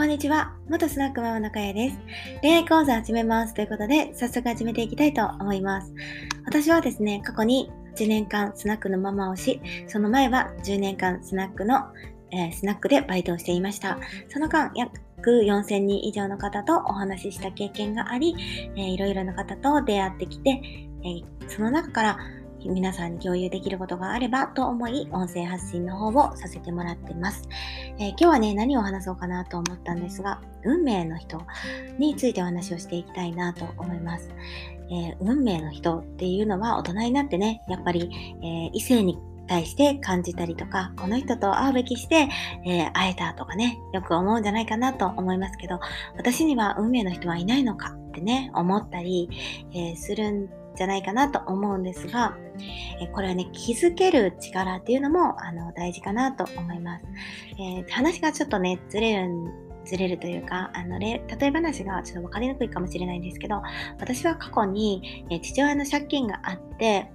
こんにちは。元スナックママのかやです。恋愛講座始めます。ということで、早速始めていきたいと思います。私はですね、過去に8年間スナックのママをし、その前は10年間スナックの、えー、スナックでバイトをしていました。その間、約4000人以上の方とお話しした経験があり、えー、いろいろな方と出会ってきて、えー、その中から皆さんに共有できることがあればと思い、音声発信の方をさせてもらってます。えー、今日はね、何を話そうかなと思ったんですが、運命の人についてお話をしていきたいなと思います。えー、運命の人っていうのは大人になってね、やっぱり、えー、異性に対して感じたりとか、この人と会うべきして、えー、会えたとかね、よく思うんじゃないかなと思いますけど、私には運命の人はいないのかってね、思ったり、えー、するんじゃないかなと思うんですが、えこれはね、気づける力っていうのもあの大事かなと思います。えー、話がちょっとね、ずれるずれるというか、あの、例え話がちょっと分かりにくいかもしれないんですけど、私は過去に、え父親の借金があって、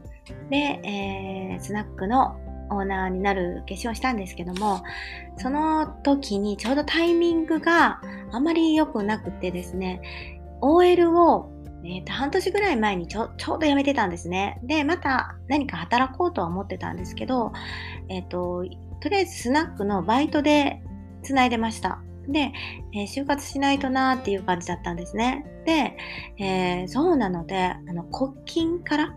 で、えー、スナックのオーナーになる決心をしたんですけども、その時にちょうどタイミングがあまり良くなくてですね、OL をえー、と半年ぐらい前にちょちょうど辞めてたんですね。で、また何か働こうとは思ってたんですけど、えっ、ー、と、とりあえずスナックのバイトで繋いでました。で、えー、就活しないとなーっていう感じだったんですね。で、えー、そうなので、あの、国金から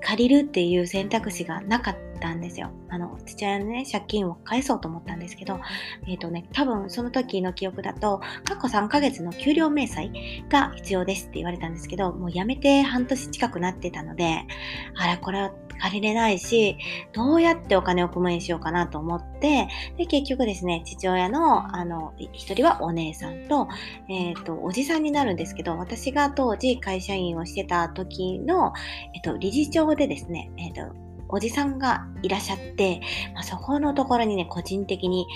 借りるっていう選択肢がなかったんですよ。あの、父親のね、借金を返そうと思ったんですけど、えっ、ー、とね、多分その時の記憶だと、過去3ヶ月の給料明細が必要ですって言われたんですけど、もう辞めて半年近くなってたので、あら、これは借りれないし、どうやってお金を工面しようかなと思って、で、結局ですね、父親の、あの、一人はお姉さんと、えっ、ー、と、おじさんになるんですけど、私が当時会社員をしてた時の、えっ、ー、と、理事長でですね、えっ、と、おじさんがいらっしゃって、まあ、そこのところにね、個人的に、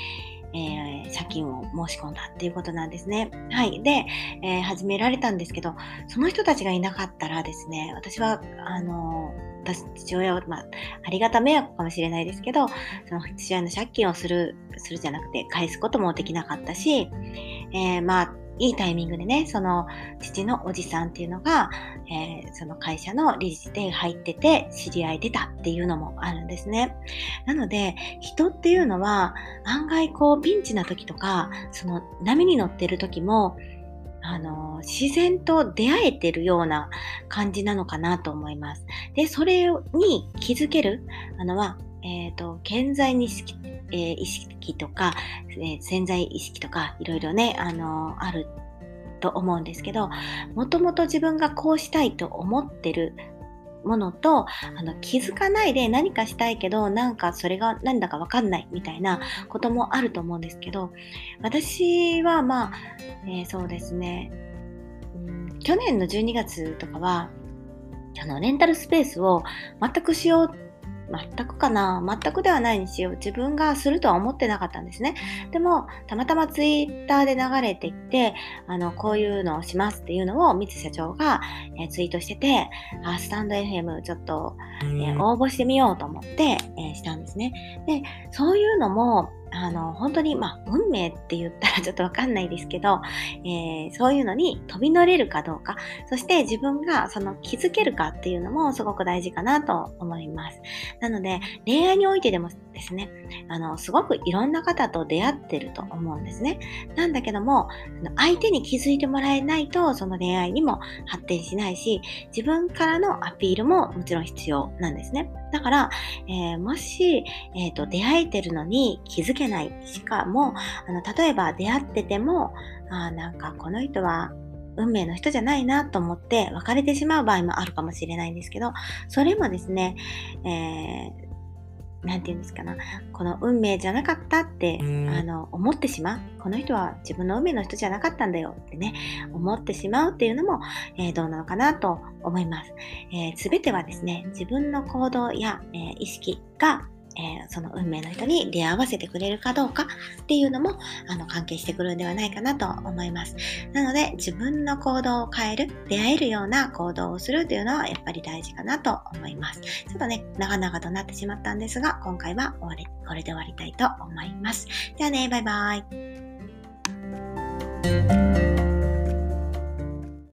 えー、借金を申し込んだっていうことなんですね。はい。で、えー、始められたんですけど、その人たちがいなかったらですね、私は、あの私、父親を、まあ、ありがた迷惑かもしれないですけど、その父親の借金をする、するじゃなくて、返すこともできなかったし、えー、まあ、いいタイミングでね、その父のおじさんっていうのが、えー、その会社の理事で入ってて知り合い出たっていうのもあるんですね。なので、人っていうのは案外こうピンチな時とか、その波に乗ってる時も、あの、自然と出会えてるような感じなのかなと思います。で、それに気づけるあのは、え、ー、と、健在に意識,、えー、意識とか、えー、潜在意識とか、いろいろね、あのあると思うんですけど、もともと自分がこうしたいと思ってるものとあの気づかないで何かしたいけどなんかそれが何だか分かんないみたいなこともあると思うんですけど私はまあ、えー、そうですね、うん、去年の12月とかはあのレンタルスペースを全くしよう全くかな全くではないにしよう。自分がするとは思ってなかったんですね。でも、たまたまツイッターで流れていって、あの、こういうのをしますっていうのを、三津社長が、えー、ツイートしてて、あ、スタンド FM ちょっと、えー、応募してみようと思って、えー、したんですね。で、そういうのも、あの、本当に、まあ、運命って言ったらちょっとわかんないですけど、えー、そういうのに飛び乗れるかどうか、そして自分がその気づけるかっていうのもすごく大事かなと思います。なので、恋愛においてでもですね、あの、すごくいろんな方と出会ってると思うんですね。なんだけども、相手に気づいてもらえないと、その恋愛にも発展しないし、自分からのアピールももちろん必要なんですね。だから、えー、もし、えーと、出会えてるのに気づけない。しかも、あの例えば出会ってても、あなんかこの人は運命の人じゃないなと思って別れてしまう場合もあるかもしれないんですけど、それもですね、えーなんて言うんですかな、この運命じゃなかったって、あの、思ってしまう。この人は自分の運命の人じゃなかったんだよってね、思ってしまうっていうのも、えー、どうなのかなと思います。す、え、べ、てはですね、自分の行動や、えー、意識がえー、その運命の人に出会わせてくれるかどうかっていうのもあの関係してくるんではないかなと思います。なので自分の行動を変える、出会えるような行動をするというのはやっぱり大事かなと思います。ちょっとね、長々となってしまったんですが、今回は終わりこれで終わりたいと思います。ではね、バイバイ。